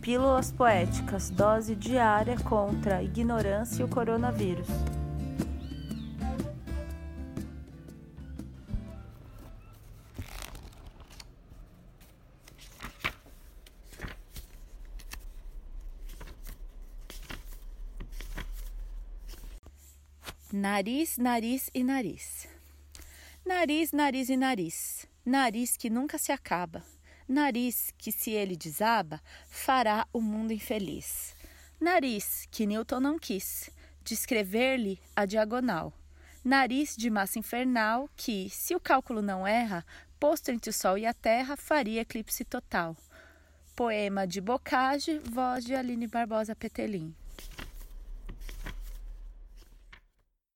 Pílulas Poéticas Dose diária contra a ignorância e o coronavírus. Nariz, nariz e nariz. Nariz, nariz e nariz. Nariz que nunca se acaba. Nariz que, se ele desaba, fará o mundo infeliz. Nariz que Newton não quis, descrever-lhe a diagonal. Nariz de massa infernal que, se o cálculo não erra, posto entre o Sol e a Terra, faria eclipse total. Poema de Bocage, voz de Aline Barbosa Petelin.